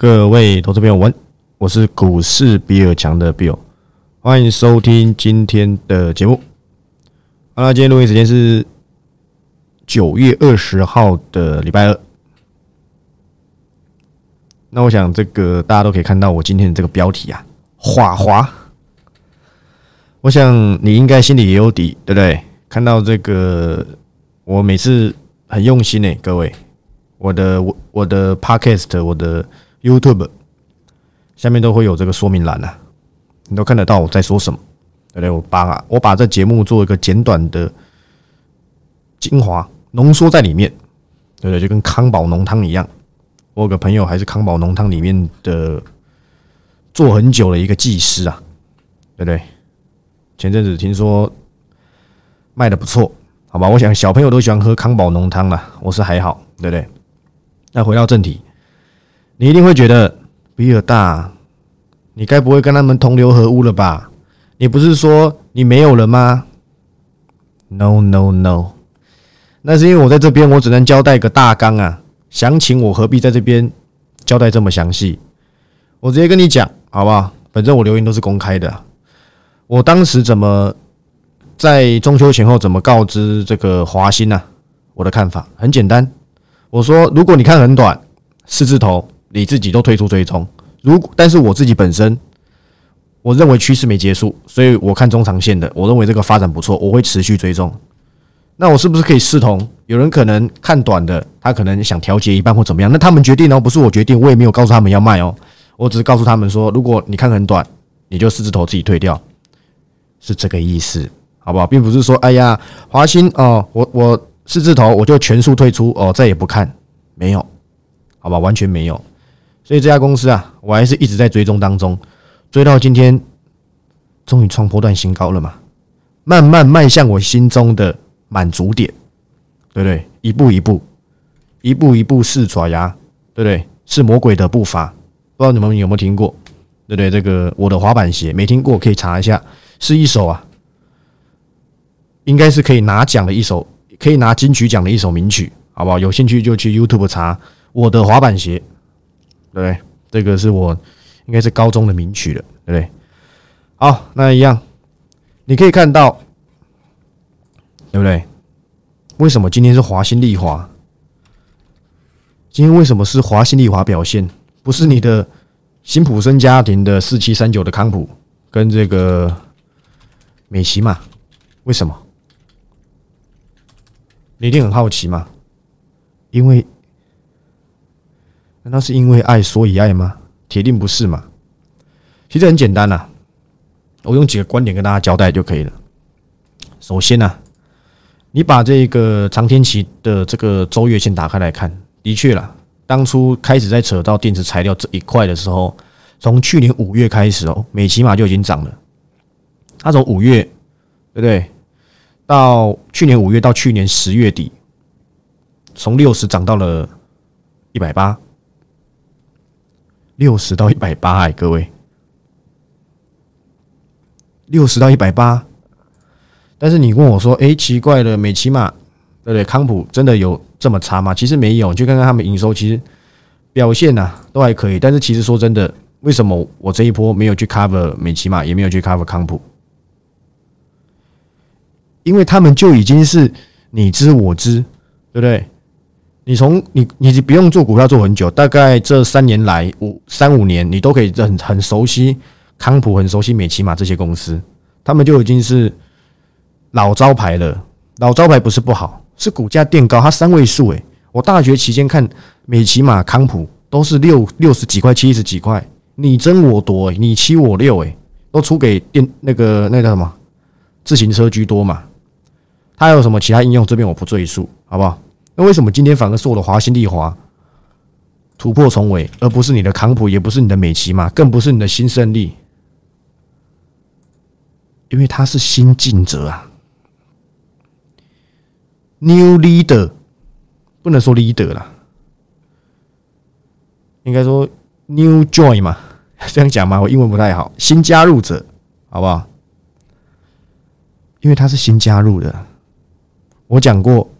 各位投资朋友，我我是股市比尔强的 Bill，欢迎收听今天的节目。好了，今天录音时间是九月二十号的礼拜二。那我想，这个大家都可以看到我今天的这个标题啊，华华。我想你应该心里也有底，对不对？看到这个，我每次很用心诶，各位，我的我我的 Podcast，我的。YouTube 下面都会有这个说明栏啊，你都看得到我在说什么，对不对？我把我把这节目做一个简短的精华浓缩在里面，对不对？就跟康宝浓汤一样。我有个朋友还是康宝浓汤里面的做很久的一个技师啊，对不对？前阵子听说卖的不错，好吧？我想小朋友都喜欢喝康宝浓汤了，我是还好，对不对？那回到正题。你一定会觉得比尔大，你该不会跟他们同流合污了吧？你不是说你没有了吗？No No No，那是因为我在这边，我只能交代个大纲啊，详情我何必在这边交代这么详细？我直接跟你讲，好不好？反正我留言都是公开的。我当时怎么在中秋前后怎么告知这个华兴呢？我的看法很简单，我说如果你看很短，四字头。你自己都退出追踪，如果但是我自己本身，我认为趋势没结束，所以我看中长线的，我认为这个发展不错，我会持续追踪。那我是不是可以视同？有人可能看短的，他可能想调节一半或怎么样，那他们决定哦，不是我决定，我也没有告诉他们要卖哦，我只是告诉他们说，如果你看很短，你就四字头自己退掉，是这个意思，好不好？并不是说，哎呀，华兴哦，我我四字头我就全数退出哦，再也不看，没有，好吧，完全没有。所以这家公司啊，我还是一直在追踪当中，追到今天，终于创破段新高了嘛，慢慢迈向我心中的满足点，对不对？一步一步，一步一步是爪牙，对不对？是魔鬼的步伐，不知道你们有没有听过，对不对？这个我的滑板鞋没听过，可以查一下，是一首啊，应该是可以拿奖的一首，可以拿金曲奖的一首名曲，好不好？有兴趣就去 YouTube 查我的滑板鞋。对，这个是我应该是高中的名曲了，对不对？好，那一样，你可以看到，对不对？为什么今天是华新丽华？今天为什么是华新丽华表现？不是你的辛普森家庭的四七三九的康普跟这个美琪嘛？为什么？你一定很好奇嘛？因为。难道是因为爱所以爱吗？铁定不是嘛。其实很简单呐，我用几个观点跟大家交代就可以了。首先呢，你把这个长天期的这个周月线打开来看，的确啦，当初开始在扯到电池材料这一块的时候，从去年五月开始哦，美骑马就已经涨了。它从五月，对不对？到去年五月到去年十月底，从六十涨到了一百八。六十到一百八哎，各位，六十到一百八。但是你问我说：“哎，奇怪了，美骑马对不对？康普真的有这么差吗？”其实没有，就看看他们营收，其实表现呐都还可以。但是其实说真的，为什么我这一波没有去 cover 美骑马，也没有去 cover 康普？因为他们就已经是你知我知，对不对？你从你你不用做股票做很久，大概这三年来五三五年，你都可以很很熟悉康普，很熟悉美骑马这些公司，他们就已经是老招牌了。老招牌不是不好，是股价垫高，它三位数诶。我大学期间看美骑马、康普都是六六十几块、七十几块，你争我夺，你七我六诶，都出给电那个那个什么自行车居多嘛。它有什么其他应用？这边我不赘述，好不好？那为什么今天反而是我的华新丽华突破重围，而不是你的康普，也不是你的美琪嘛，更不是你的新胜利？因为他是新进者啊，New Leader 不能说 Leader 啦，应该说 New Join 嘛，这样讲嘛，我英文不太好，新加入者，好不好？因为他是新加入的，我讲过。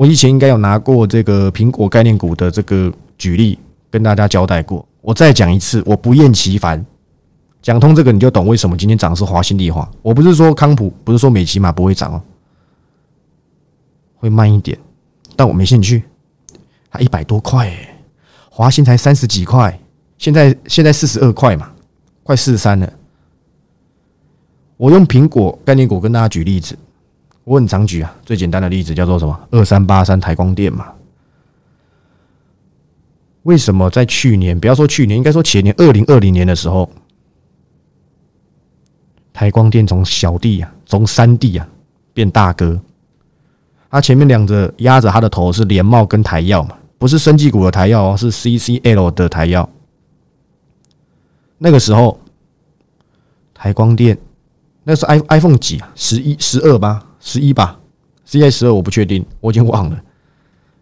我以前应该有拿过这个苹果概念股的这个举例，跟大家交代过，我再讲一次，我不厌其烦。讲通这个，你就懂为什么今天涨是华新丽化。我不是说康普，不是说美琪玛不会涨哦，会慢一点，但我没兴趣。它一百多块，哎，华新才三十几块，现在现在四十二块嘛，快四十三了。我用苹果概念股跟大家举例子，我很常举啊，最简单的例子叫做什么？二三八三台光电嘛。为什么在去年，不要说去年，应该说前年二零二零年的时候？台光电从小弟啊，从三弟啊变大哥，他前面两个压着他的头是联茂跟台药嘛，不是生技股的台药哦，是 CCL 的台药。那个时候，台光电那是 i iPhone 几啊？十一、十二吧，十一吧，CI 十二我不确定，我已经忘了。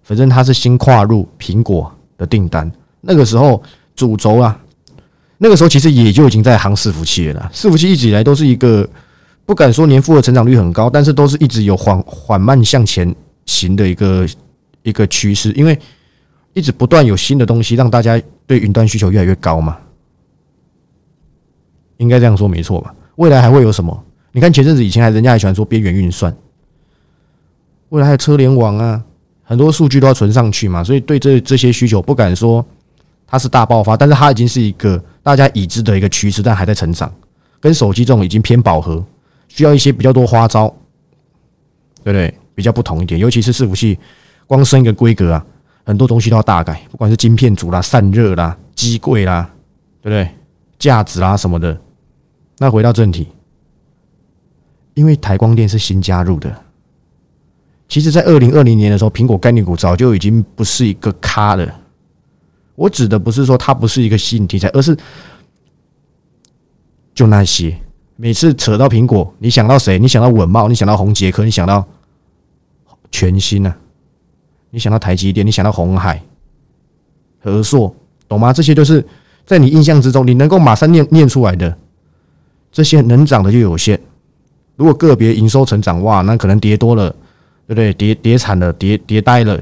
反正它是新跨入苹果的订单，那个时候主轴啊。那个时候其实也就已经在行伺服器了。伺服器一直以来都是一个不敢说年复合成长率很高，但是都是一直有缓缓慢向前行的一个一个趋势，因为一直不断有新的东西让大家对云端需求越来越高嘛。应该这样说没错吧？未来还会有什么？你看前阵子以前还人家还喜欢说边缘运算，未来还有车联网啊，很多数据都要存上去嘛，所以对这这些需求不敢说它是大爆发，但是它已经是一个。大家已知的一个趋势，但还在成长，跟手机这种已经偏饱和，需要一些比较多花招，对不对？比较不同一点，尤其是伺服器，光升一个规格啊，很多东西都要大改，不管是晶片组啦、散热啦、机柜啦，对不对？架子啦什么的。那回到正题，因为台光电是新加入的，其实在二零二零年的时候，苹果概念股早就已经不是一个咖了。我指的不是说它不是一个吸引题材，而是就那些每次扯到苹果，你想到谁？你想到稳茂，你想到宏杰科，你想到全新啊，你想到台积电，你想到红海、和硕，懂吗？这些都是在你印象之中，你能够马上念念出来的。这些能涨的就有限。如果个别营收成长，哇，那可能跌多了，对不对？跌跌惨了，跌跌呆了。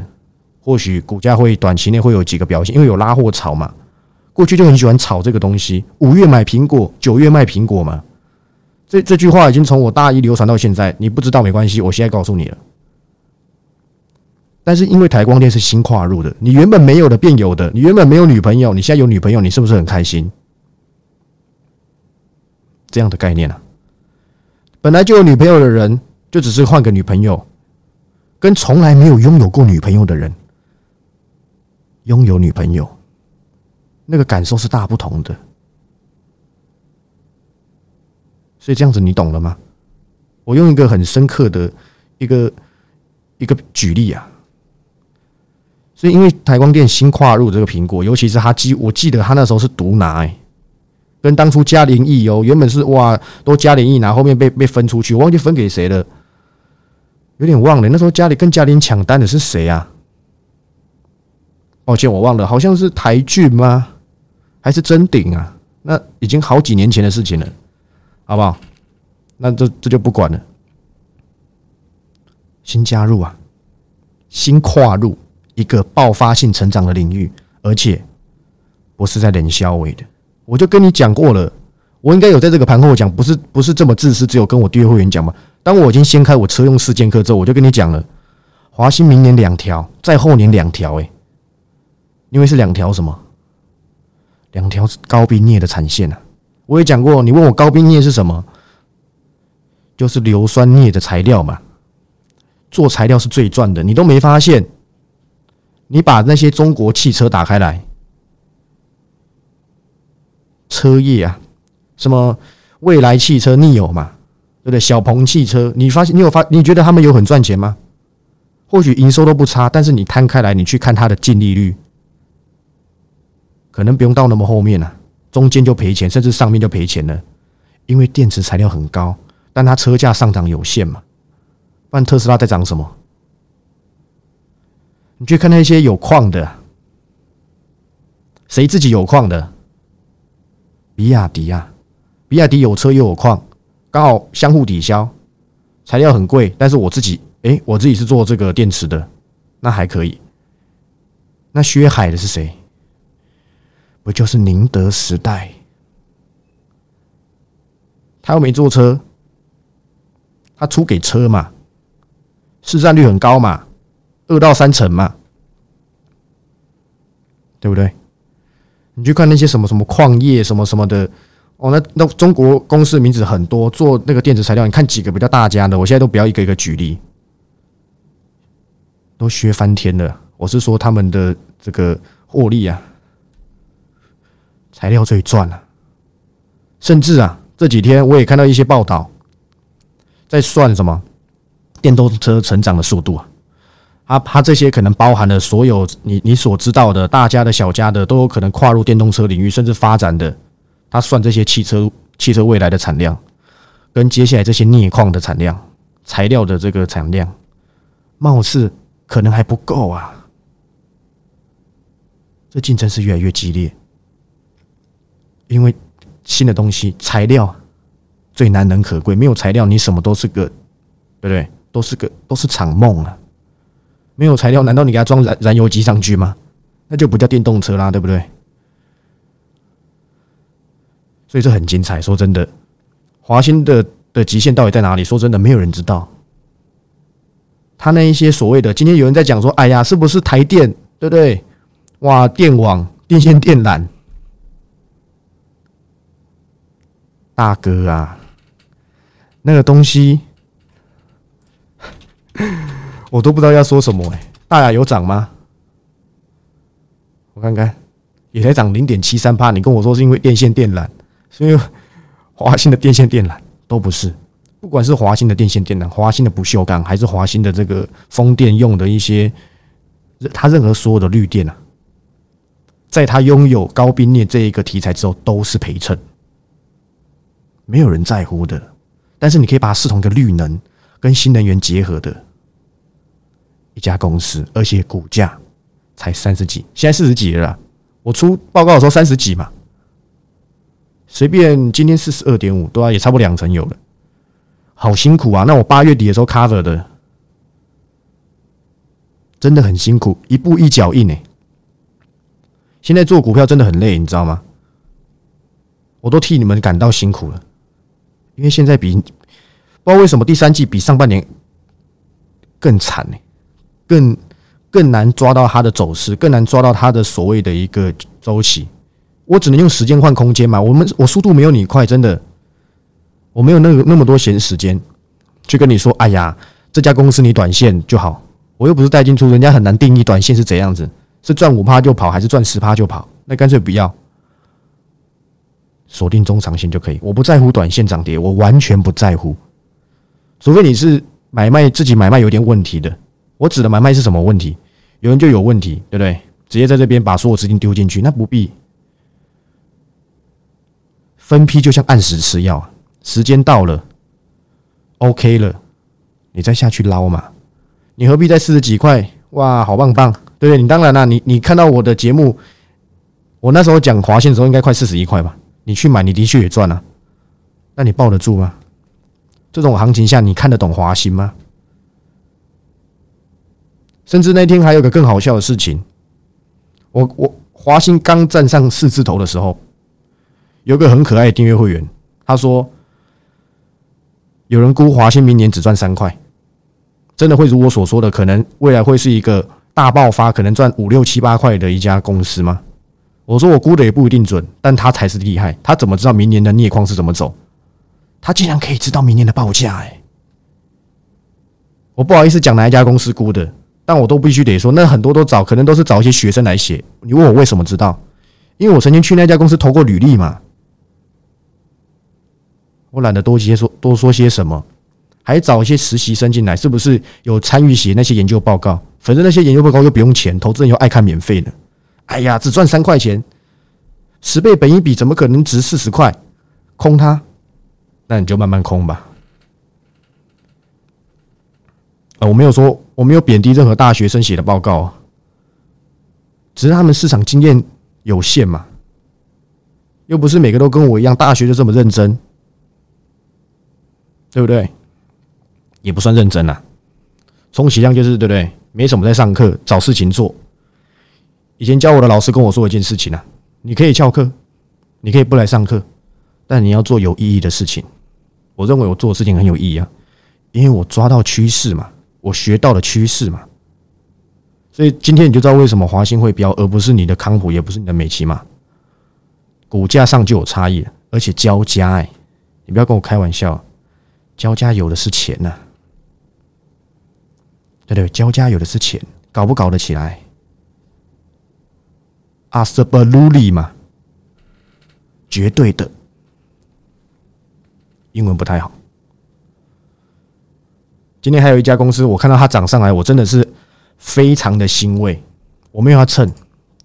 或许股价会短期内会有几个表现，因为有拉货炒嘛。过去就很喜欢炒这个东西，五月买苹果，九月卖苹果嘛。这这句话已经从我大一流传到现在，你不知道没关系，我现在告诉你了。但是因为台光电是新跨入的，你原本没有的变有的，你原本没有女朋友，你现在有女朋友，你是不是很开心？这样的概念啊，本来就有女朋友的人，就只是换个女朋友，跟从来没有拥有过女朋友的人。拥有女朋友，那个感受是大不同的，所以这样子你懂了吗？我用一个很深刻的一个一个举例啊，所以因为台光电新跨入这个苹果，尤其是他记，我记得他那时候是独拿，哎，跟当初嘉联益哦，原本是哇都嘉联益拿，后面被被分出去，我忘记分给谁了，有点忘了，那时候家里跟嘉联抢单的是谁啊？抱歉，我忘了，好像是台骏吗？还是真鼎啊？那已经好几年前的事情了，好不好？那这这就不管了。新加入啊，新跨入一个爆发性成长的领域，而且不是在冷消尾的。我就跟你讲过了，我应该有在这个盘后讲，不是不是这么自私，只有跟我订阅会员讲嘛。当我已经掀开我车用四剑客之后，我就跟你讲了，华兴明年两条，再后年两条，哎。因为是两条什么？两条高冰镍的产线啊！我也讲过，你问我高冰镍是什么，就是硫酸镍的材料嘛。做材料是最赚的，你都没发现？你把那些中国汽车打开来，车业啊，什么未来汽车、逆友嘛，对不对？小鹏汽车，你发现你有发？你觉得他们有很赚钱吗？或许营收都不差，但是你摊开来，你去看它的净利率。可能不用到那么后面了，中间就赔钱，甚至上面就赔钱了，因为电池材料很高，但它车价上涨有限嘛。不然特斯拉在涨什么？你去看那些有矿的，谁自己有矿的？比亚迪啊，比亚迪有车又有矿，刚好相互抵消，材料很贵，但是我自己，哎，我自己是做这个电池的，那还可以。那薛海的是谁？不就是宁德时代？他又没坐车，他出给车嘛，市占率很高嘛，二到三成嘛，对不对？你去看那些什么什么矿业什么什么的，哦，那那中国公司名字很多，做那个电子材料，你看几个比较大家的，我现在都不要一个一个举例，都削翻天了。我是说他们的这个获利啊，材料最赚了，甚至啊，这几天我也看到一些报道，在算什么电动车成长的速度啊。啊，它这些可能包含了所有你你所知道的大家的小家的都有可能跨入电动车领域，甚至发展的。他算这些汽车汽车未来的产量，跟接下来这些镍矿的产量、材料的这个产量，貌似可能还不够啊。这竞争是越来越激烈，因为新的东西材料最难能可贵，没有材料你什么都是个，对不对？都是个都是场梦啊。没有材料，难道你给它装燃燃油机上去吗？那就不叫电动车啦，对不对？所以这很精彩。说真的，华兴的的极限到底在哪里？说真的，没有人知道。他那一些所谓的，今天有人在讲说，哎呀，是不是台电？对不对？哇，电网、电线电缆，大哥啊，那个东西。我都不知道要说什么哎，大雅有涨吗？我看看，也才涨零点七三帕。你跟我说是因为电线电缆，是因为华兴的电线电缆都不是。不管是华兴的电线电缆、华兴的不锈钢，还是华兴的这个风电用的一些，它任何所有的绿电啊，在它拥有高冰镍这一个题材之后，都是陪衬，没有人在乎的。但是你可以把它视同一个绿能跟新能源结合的。一家公司，而且股价才三十几，现在四十几了。我出报告的时候三十几嘛，随便今天四十二点五，对啊，也差不多两成有了。好辛苦啊！那我八月底的时候 cover 的，真的很辛苦，一步一脚印哎。现在做股票真的很累，你知道吗？我都替你们感到辛苦了，因为现在比不知道为什么第三季比上半年更惨呢。更更难抓到它的走势，更难抓到它的所谓的一个周期。我只能用时间换空间嘛。我们我速度没有你快，真的，我没有那个那么多闲时间去跟你说。哎呀，这家公司你短线就好，我又不是带进出，人家很难定义短线是怎样子，是赚五趴就跑，还是赚十趴就跑？那干脆不要，锁定中长线就可以。我不在乎短线涨跌，我完全不在乎，除非你是买卖自己买卖有点问题的。我指的买卖是什么问题？有人就有问题，对不对？直接在这边把所有资金丢进去，那不必分批，就像按时吃药，时间到了，OK 了，你再下去捞嘛。你何必在四十几块？哇，好棒棒，对不对？你当然啦，你你看到我的节目，我那时候讲华信的时候，应该快四十一块吧？你去买，你的确也赚了，那你抱得住吗？这种行情下，你看得懂华兴吗？甚至那天还有个更好笑的事情，我我华兴刚站上四字头的时候，有个很可爱的订阅会员，他说有人估华兴明年只赚三块，真的会如我所说的，可能未来会是一个大爆发，可能赚五六七八块的一家公司吗？我说我估的也不一定准，但他才是厉害，他怎么知道明年的镍矿是怎么走？他竟然可以知道明年的报价，哎，我不好意思讲哪一家公司估的。但我都必须得说，那很多都找，可能都是找一些学生来写。你问我为什么知道？因为我曾经去那家公司投过履历嘛。我懒得多些说多说些什么，还找一些实习生进来，是不是有参与写那些研究报告？反正那些研究报告又不用钱，投资人又爱看免费的。哎呀，只赚三块钱，十倍本一比，怎么可能值四十块？空它，那你就慢慢空吧。啊，我没有说。我没有贬低任何大学生写的报告，只是他们市场经验有限嘛，又不是每个都跟我一样大学就这么认真，对不对？也不算认真啊，充其量就是对不对？没什么在上课，找事情做。以前教我的老师跟我说一件事情啊，你可以翘课，你可以不来上课，但你要做有意义的事情。我认为我做的事情很有意义啊，因为我抓到趋势嘛，我学到了趋势嘛。所以今天你就知道为什么华兴会飙，而不是你的康普，也不是你的美琪嘛。股价上就有差异，而且交加哎，你不要跟我开玩笑，交加有的是钱呐，对对，交加有的是钱，搞不搞得起来？阿斯伯鲁利嘛，绝对的，英文不太好。今天还有一家公司，我看到它涨上来，我真的是非常的欣慰。我没有要蹭，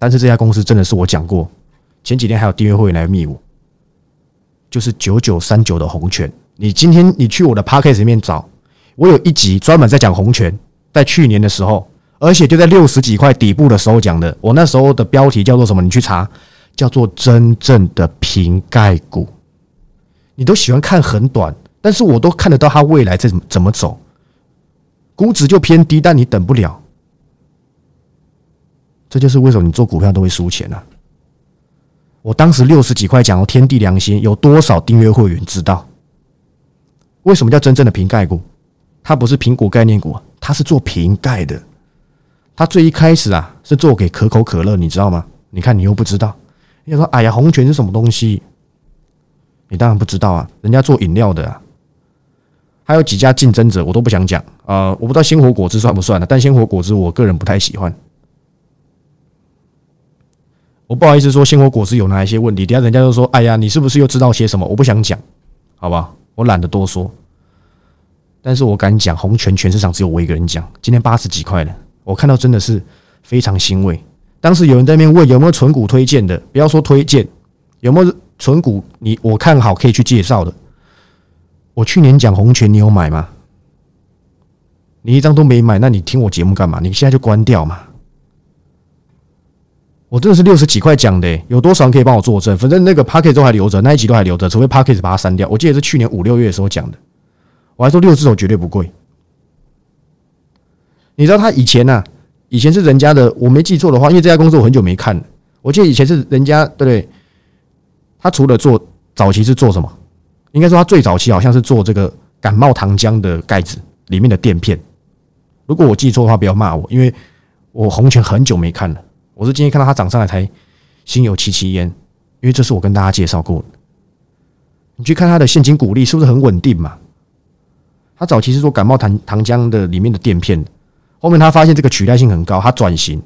但是这家公司真的是我讲过。前几天还有订阅会员来密我，就是九九三九的红泉。你今天你去我的 p a c k a g e 里面找，我有一集专门在讲红泉，在去年的时候，而且就在六十几块底部的时候讲的。我那时候的标题叫做什么？你去查，叫做真正的瓶盖股。你都喜欢看很短，但是我都看得到它未来怎怎么走，估值就偏低，但你等不了。这就是为什么你做股票都会输钱啊。我当时六十几块讲哦，天地良心，有多少订阅会员知道？为什么叫真正的瓶盖股？它不是苹果概念股，它是做瓶盖的。它最一开始啊，是做给可口可乐，你知道吗？你看你又不知道，你说哎呀，红泉是什么东西？你当然不知道啊，人家做饮料的啊。还有几家竞争者，我都不想讲啊。我不知道鲜活果汁算不算的，但鲜活果汁我个人不太喜欢。我不好意思说鲜活果汁有哪一些问题，等下人家就说：“哎呀，你是不是又知道些什么？”我不想讲，好吧，我懒得多说。但是我敢讲，红泉全市场只有我一个人讲。今天八十几块了，我看到真的是非常欣慰。当时有人在那边问有没有纯股推荐的，不要说推荐，有没有纯股你我看好可以去介绍的。我去年讲红权，你有买吗？你一张都没买，那你听我节目干嘛？你现在就关掉嘛。我真的是六十几块讲的，有多少人可以帮我作证？反正那个 p a c k e t 都还留着，那一集都还留着，除非 p a c k e t 把它删掉。我记得是去年五六月的时候讲的，我还说六只手绝对不贵。你知道他以前呢？以前是人家的，我没记错的话，因为这家公司我很久没看了。我记得以前是人家，对不对？他除了做早期是做什么？应该说他最早期好像是做这个感冒糖浆的盖子里面的垫片。如果我记错的话，不要骂我，因为我红泉很久没看了。我是今天看到它涨上来才心有戚戚焉，因为这是我跟大家介绍过的。你去看它的现金股利是不是很稳定嘛？他早期是做感冒糖糖浆的里面的垫片，后面他发现这个取代性很高，他转型，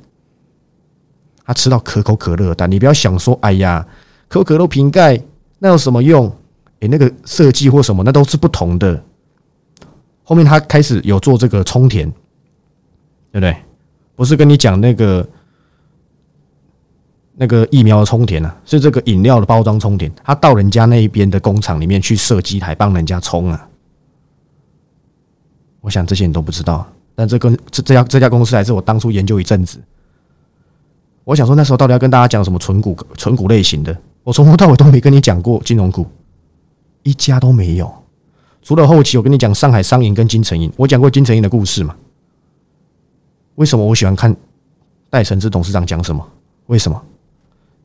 他吃到可口可乐但你不要想说，哎呀，可口可乐瓶盖那有什么用？诶，那个设计或什么那都是不同的。后面他开始有做这个充填，对不对？不是跟你讲那个。那个疫苗的充填啊，是这个饮料的包装充填，他到人家那一边的工厂里面去设机台帮人家充啊。我想这些你都不知道，但这跟这这家这家公司还是我当初研究一阵子。我想说那时候到底要跟大家讲什么纯股纯股类型的，我从头到尾都没跟你讲过金融股，一家都没有。除了后期我跟你讲上海商银跟金城银，我讲过金城银的故事嘛？为什么我喜欢看戴承志董事长讲什么？为什么？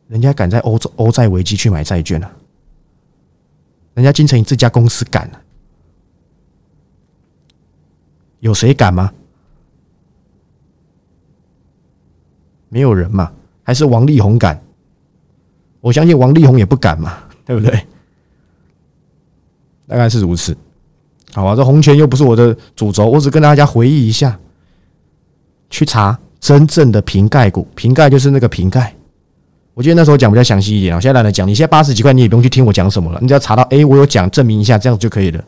人家敢在欧洲欧债危机去买债券啊？人家金城银这家公司敢啊？有谁敢吗？没有人嘛？还是王力宏敢？我相信王力宏也不敢嘛，对不对？大概是如此。好吧，这红泉又不是我的主轴，我只跟大家回忆一下，去查真正的瓶盖股，瓶盖就是那个瓶盖。我记得那时候讲比较详细一点，我现在懒得讲。你现在八十几块，你也不用去听我讲什么了，你只要查到，哎，我有讲，证明一下，这样就可以了。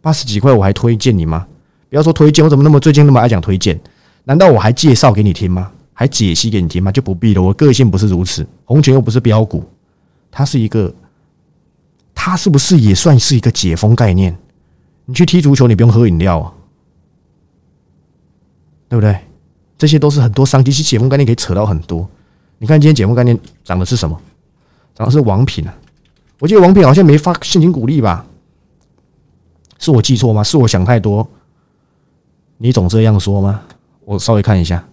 八十几块我还推荐你吗？不要说推荐，我怎么那么最近那么爱讲推荐？难道我还介绍给你听吗？还解析给你听吗？就不必了。我个性不是如此。红泉又不是标股，它是一个，它是不是也算是一个解封概念？你去踢足球，你不用喝饮料啊，对不对？这些都是很多商机，其实解封概念可以扯到很多。你看今天解封概念涨的是什么？涨的是王品啊！我记得王品好像没发现金股利吧？是我记错吗？是我想太多？你总这样说吗？我稍微看一下，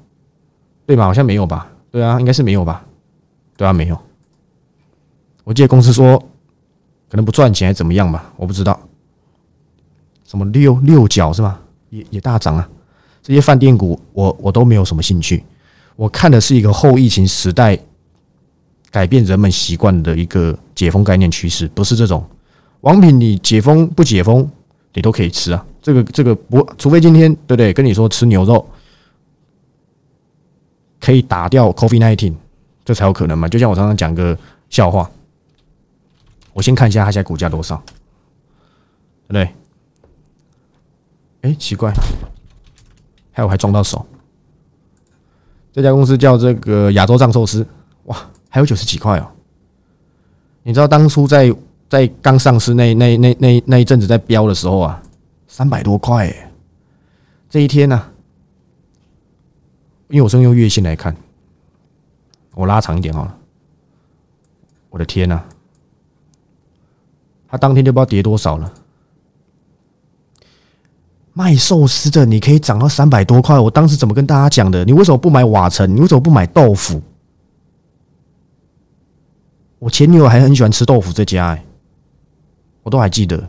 对吧？好像没有吧？对啊，应该是没有吧？对啊，没有。我记得公司说可能不赚钱还怎么样吧，我不知道。什么六六角是吗？也也大涨啊！这些饭店股我我都没有什么兴趣。我看的是一个后疫情时代改变人们习惯的一个解封概念趋势，不是这种王品你解封不解封你都可以吃啊。这个这个不，除非今天对不对？跟你说吃牛肉可以打掉 COVID nineteen，这才有可能嘛。就像我常常讲个笑话，我先看一下它现在股价多少，对不对？哎，奇怪，还有还撞到手。这家公司叫这个亚洲藏寿司，哇，还有九十几块哦。你知道当初在在刚上市那那那那那一阵子在飙的时候啊，三百多块。这一天呢，因为我是用月线来看，我拉长一点好了。我的天呐，它当天就不知道跌多少了。卖寿司的，你可以涨到三百多块。我当时怎么跟大家讲的？你为什么不买瓦城？你为什么不买豆腐？我前女友还很喜欢吃豆腐这家，哎，我都还记得。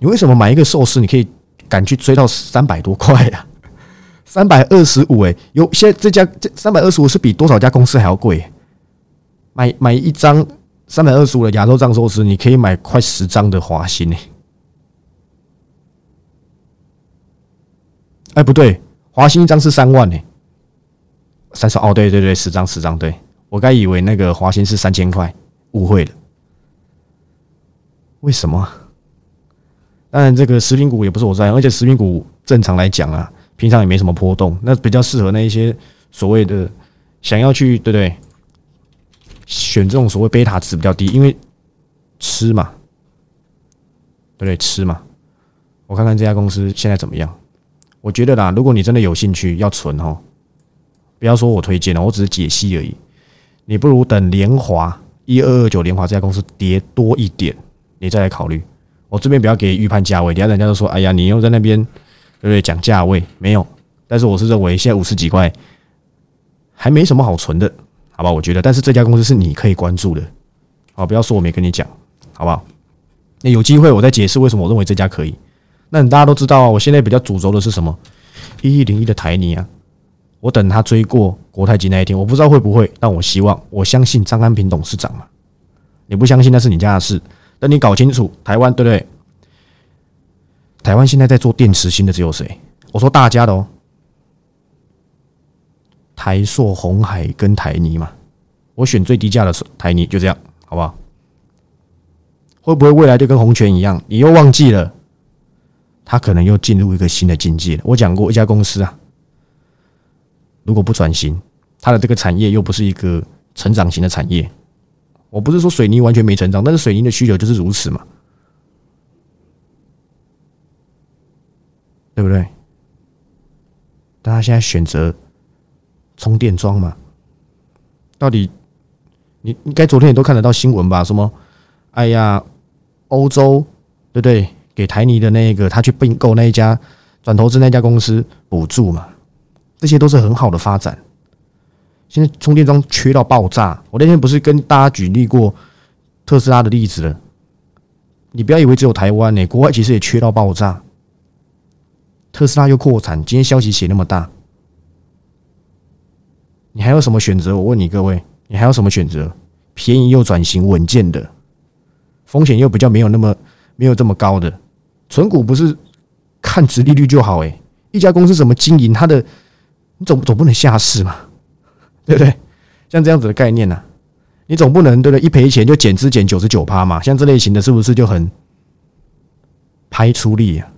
你为什么买一个寿司，你可以敢去追到三百多块呀？三百二十五，哎，有现在这家这三百二十五是比多少家公司还要贵？买买一张三百二十五的亚洲藏寿司，你可以买快十张的华兴呢。哎，不对，华兴一张是三万呢，三十哦，对对对，十张十张，对我该以为那个华兴是三千块，误会了。为什么？当然，这个食品股也不是我在，而且食品股正常来讲啊，平常也没什么波动，那比较适合那一些所谓的想要去对不对？选这种所谓贝塔值比较低，因为吃嘛，对不对？吃嘛，我看看这家公司现在怎么样。我觉得啦，如果你真的有兴趣要存哦，不要说我推荐了，我只是解析而已。你不如等联华一二二九联华这家公司跌多一点，你再来考虑。我这边不要给预判价位，等下人家都说：“哎呀，你又在那边对不对讲价位？”没有，但是我是认为现在五十几块还没什么好存的，好吧？我觉得，但是这家公司是你可以关注的，好，不要说我没跟你讲，好不好？那有机会我再解释为什么我认为这家可以。那大家都知道啊，我现在比较主轴的是什么？一一零一的台泥啊，我等他追过国泰金那一天，我不知道会不会，但我希望，我相信张安平董事长嘛。你不相信那是你家的事，等你搞清楚台湾对不对？台湾现在在做电池芯的只有谁？我说大家的哦，台塑、红海跟台泥嘛，我选最低价的台泥，就这样，好不好？会不会未来就跟红泉一样？你又忘记了？他可能又进入一个新的境界了。我讲过一家公司啊，如果不转型，它的这个产业又不是一个成长型的产业。我不是说水泥完全没成长，但是水泥的需求就是如此嘛，对不对？大家现在选择充电桩嘛？到底你应该昨天也都看得到新闻吧？什么？哎呀，欧洲对不对？给台泥的那个，他去并购那一家转投资那家公司补助嘛，这些都是很好的发展。现在充电桩缺到爆炸，我那天不是跟大家举例过特斯拉的例子了？你不要以为只有台湾呢，国外其实也缺到爆炸。特斯拉又扩产，今天消息写那么大，你还有什么选择？我问你各位，你还有什么选择？便宜又转型稳健的，风险又比较没有那么没有这么高的。存股不是看值利率就好哎，一家公司怎么经营，它的你总总不能下市嘛，对不对？像这样子的概念呢，你总不能对不对？一赔钱就减资减九十九趴嘛，像这类型的是不是就很拍出力啊？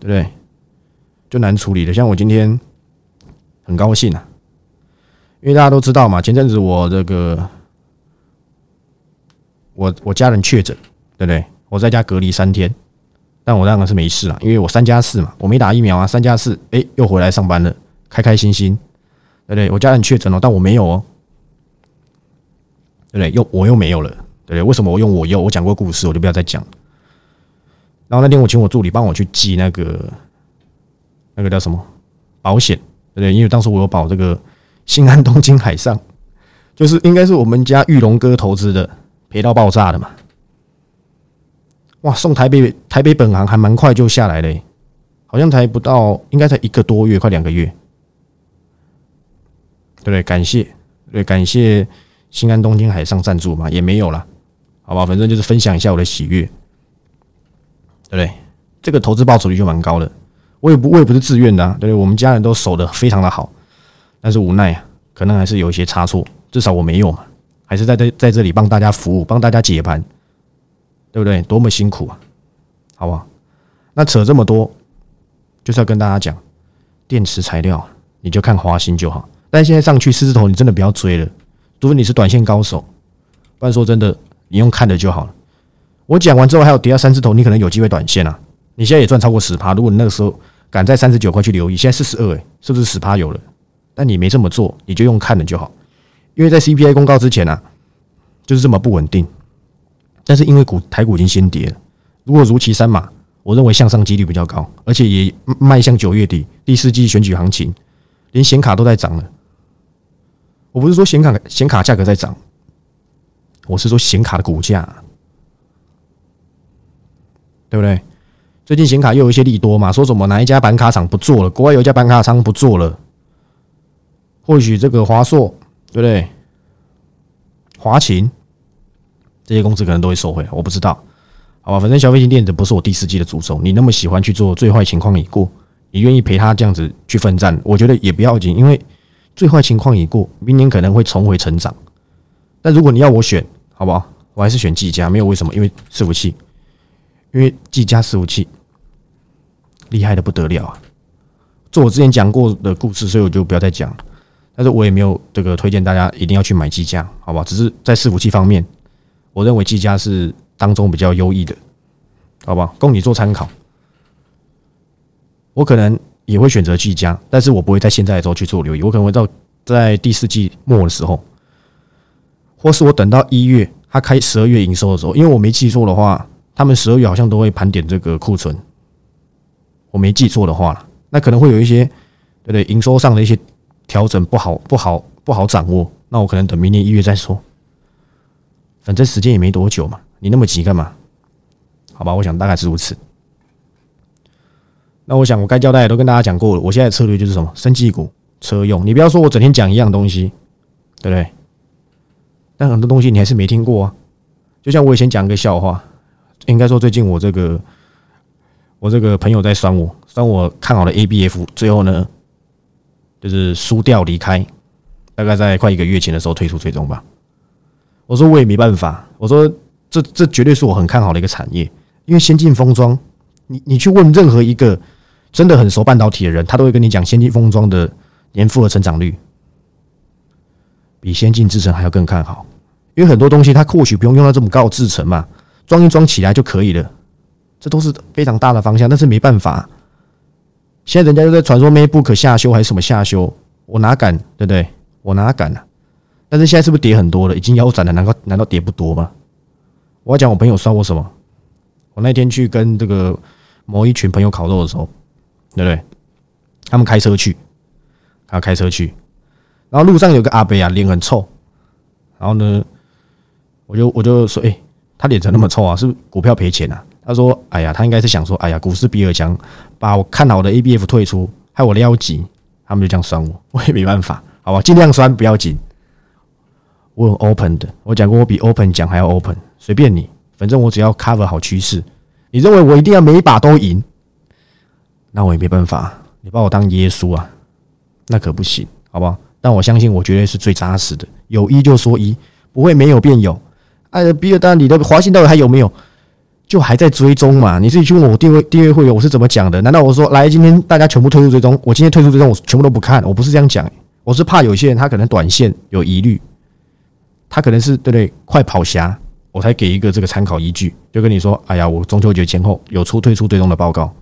对不对？就难处理的。像我今天很高兴啊，因为大家都知道嘛，前阵子我这个我我家人确诊，对不对？我在家隔离三天。但我当然是没事了，因为我三加四嘛，我没打疫苗啊，三加四，哎，又回来上班了，开开心心，对不对？我家人确诊了，但我没有哦，对不对？又我又没有了，对不对？为什么我用我又？我讲过故事，我就不要再讲。然后那天我请我助理帮我去寄那个那个叫什么保险，对不对？因为当时我有保这个新安东京海上，就是应该是我们家玉龙哥投资的，赔到爆炸的嘛。哇，送台北台北本行还蛮快就下来嘞，好像才不到，应该才一个多月，快两个月，对不对？感谢，对，感谢新安东京海上赞助嘛，也没有了，好吧，反正就是分享一下我的喜悦，对不对？这个投资报酬率就蛮高的，我也不我也不是自愿的，啊，对不对？我们家人都守的非常的好，但是无奈啊，可能还是有一些差错，至少我没有嘛，还是在在在这里帮大家服务，帮大家解盘。对不对？多么辛苦啊，好不好？那扯这么多，就是要跟大家讲，电池材料你就看华兴就好。但现在上去四字头，你真的不要追了，除非你是短线高手，不然说真的，你用看的就好了。我讲完之后，还有跌到三字头，你可能有机会短线啊。你现在也赚超过十趴，如果你那个时候敢在三十九块去留意，现在四十二，哎，是不是十趴有了？但你没这么做，你就用看的就好，因为在 CPI 公告之前啊，就是这么不稳定。但是因为股台股已经先跌了，如果如期三码，我认为向上几率比较高，而且也迈向九月底第四季选举行情，连显卡都在涨了。我不是说显卡显卡价格在涨，我是说显卡的股价，对不对？最近显卡又有一些利多嘛，说什么哪一家板卡厂不做了，国外有一家板卡厂不做了，或许这个华硕，对不对？华勤。这些公司可能都会受惠，我不知道，好吧，反正消费型电子不是我第四季的主轴。你那么喜欢去做最坏情况已过，你愿意陪他这样子去奋战，我觉得也不要紧，因为最坏情况已过，明年可能会重回成长。但如果你要我选，好不好？我还是选技嘉，没有为什么，因为伺服器，因为技嘉伺服器厉害的不得了啊！做我之前讲过的故事，所以我就不要再讲了。但是我也没有这个推荐大家一定要去买技嘉，好吧？只是在伺服器方面。我认为技嘉是当中比较优异的，好吧，供你做参考。我可能也会选择技嘉，但是我不会在现在的时候去做留意，我可能会到在第四季末的时候，或是我等到一月他开十二月营收的时候，因为我没记错的话，他们十二月好像都会盘点这个库存。我没记错的话，那可能会有一些对对？营收上的一些调整不好，不好，不好掌握。那我可能等明年一月再说。反正时间也没多久嘛，你那么急干嘛？好吧，我想大概是如此。那我想我该交代的都跟大家讲过了。我现在策略就是什么？生技股、车用。你不要说我整天讲一样东西，对不对？但很多东西你还是没听过啊。就像我以前讲一个笑话，应该说最近我这个我这个朋友在酸我，酸我看好了 ABF，最后呢就是输掉离开，大概在快一个月前的时候退出最终吧。我说我也没办法，我说这这绝对是我很看好的一个产业，因为先进封装，你你去问任何一个真的很熟半导体的人，他都会跟你讲先进封装的年复合成长率比先进制程还要更看好，因为很多东西它或许不用用到这么高的制程嘛，装一装起来就可以了，这都是非常大的方向，但是没办法，现在人家又在传说 MacBook 下修还是什么下修，我哪敢对不对？我哪敢呢？但是现在是不是跌很多了？已经腰斩了，难道难道跌不多吗？我要讲我朋友酸我什么？我那天去跟这个某一群朋友烤肉的时候，对不对？他们开车去，他开车去，然后路上有个阿伯啊，脸很臭。然后呢，我就我就说，哎，他脸怎么那么臭啊？是股票赔钱啊？他说，哎呀，他应该是想说，哎呀，股市比尔强，把我看好的 ABF 退出，害我撩急。他们就这样酸我，我也没办法，好吧，尽量酸，不要紧。我很 open 的，我讲过我比 open 讲还要 open，随便你，反正我只要 cover 好趋势。你认为我一定要每一把都赢，那我也没办法。你把我当耶稣啊，那可不行，好不好？但我相信我绝对是最扎实的，有一就说一，不会没有便有。哎，比尔，丹，你的华信到底还有没有？就还在追踪嘛？你自己去问我订阅订阅会员，我是怎么讲的？难道我说来今天大家全部退出追踪？我今天退出追踪，我全部都不看？我不是这样讲，我是怕有些人他可能短线有疑虑。他可能是对不对？快跑侠，我才给一个这个参考依据，就跟你说，哎呀，我中秋节前后有出退出追踪的报告，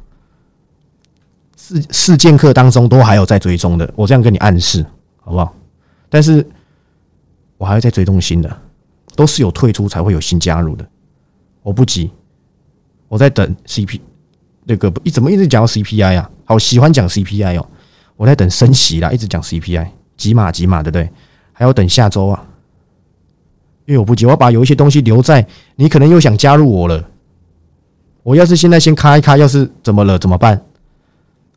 四四剑客当中都还有在追踪的，我这样跟你暗示，好不好？但是我还要再追踪新的，都是有退出才会有新加入的，我不急，我在等 CP 那个一怎么一直讲到 CPI 啊？好喜欢讲 CPI 哦，我在等升息啦，一直讲 CPI，几码几码，对不对？还要等下周啊，因为我不急，我要把有一些东西留在你可能又想加入我了。我要是现在先开一开，要是怎么了怎么办？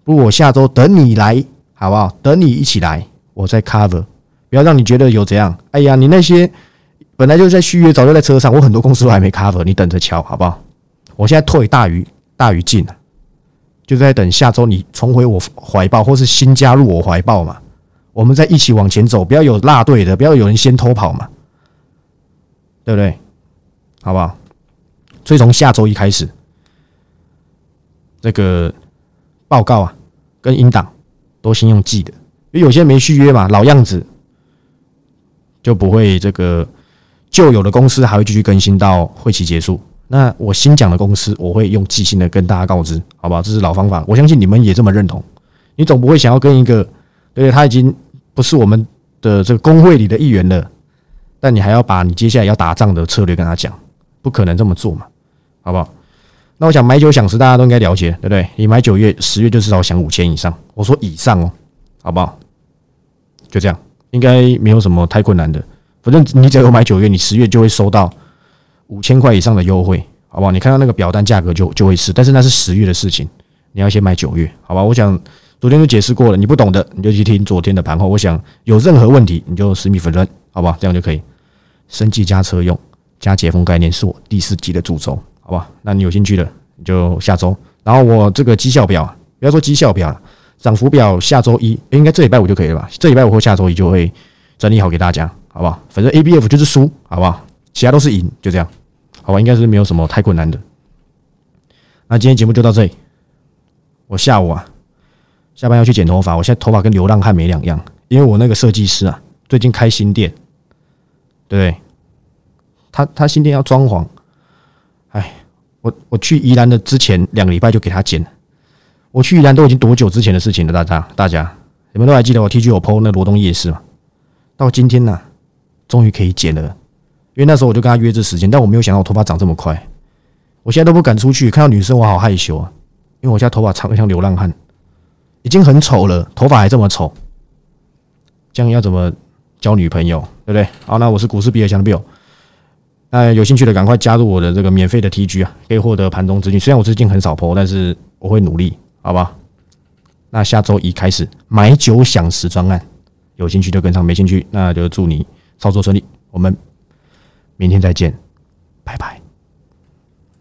不，我下周等你来，好不好？等你一起来，我再 cover，不要让你觉得有怎样。哎呀，你那些本来就在续约，早就在车上，我很多公司都还没 cover，你等着瞧，好不好？我现在退大于大于进了，就在等下周你重回我怀抱，或是新加入我怀抱嘛。我们再一起往前走，不要有落队的，不要有人先偷跑嘛，对不对？好不好？所以从下周一开始。这个报告啊，跟英档都先用寄的，因为有些没续约嘛，老样子就不会这个旧有的公司还会继续更新到会期结束。那我新讲的公司，我会用寄信的跟大家告知，好不好？这是老方法，我相信你们也这么认同。你总不会想要跟一个对他已经不是我们的这个工会里的一员了，但你还要把你接下来要打仗的策略跟他讲，不可能这么做嘛，好不好？那我想买九享十，大家都应该了解，对不对？你买九月、十月就至少享五千以上。我说以上哦，好不好？就这样，应该没有什么太困难的。反正你只要有买九月，你十月就会收到五千块以上的优惠，好不好？你看到那个表单价格就就会是，但是那是十月的事情，你要先买九月，好吧？我想昨天就解释过了，你不懂的你就去听昨天的盘后。我想有任何问题你就私密粉砖，好不好？这样就可以。升级加车用加解封概念是我第四集的主轴。好吧，那你有兴趣的你就下周。然后我这个绩效表，不要说绩效表，涨幅表下周一应该这礼拜五就可以了吧？这礼拜五或下周一就会整理好给大家，好不好？反正 A B F 就是输，好不好？其他都是赢，就这样，好吧？应该是没有什么太困难的。那今天节目就到这里。我下午啊，下班要去剪头发，我现在头发跟流浪汉没两样，因为我那个设计师啊，最近开新店，对？他他新店要装潢。哎，我我去宜兰的之前两个礼拜就给他剪了。我去宜兰都已经多久之前的事情了？大家大家，你们都还记得我 T G 我 PO 那罗东夜市吗？到今天呢，终于可以剪了。因为那时候我就跟他约这时间，但我没有想到我头发长这么快。我现在都不敢出去看到女生，我好害羞啊。因为我现在头发长得像流浪汉，已经很丑了，头发还这么丑，这样要怎么交女朋友？对不对？好，那我是股市比尔强的 Bill。那有兴趣的赶快加入我的这个免费的 TG 啊，可以获得盘中资讯。虽然我最近很少 PO，但是我会努力，好吧？那下周一开始买酒享十专案，有兴趣就跟上，没兴趣那就祝你操作顺利。我们明天再见，拜拜。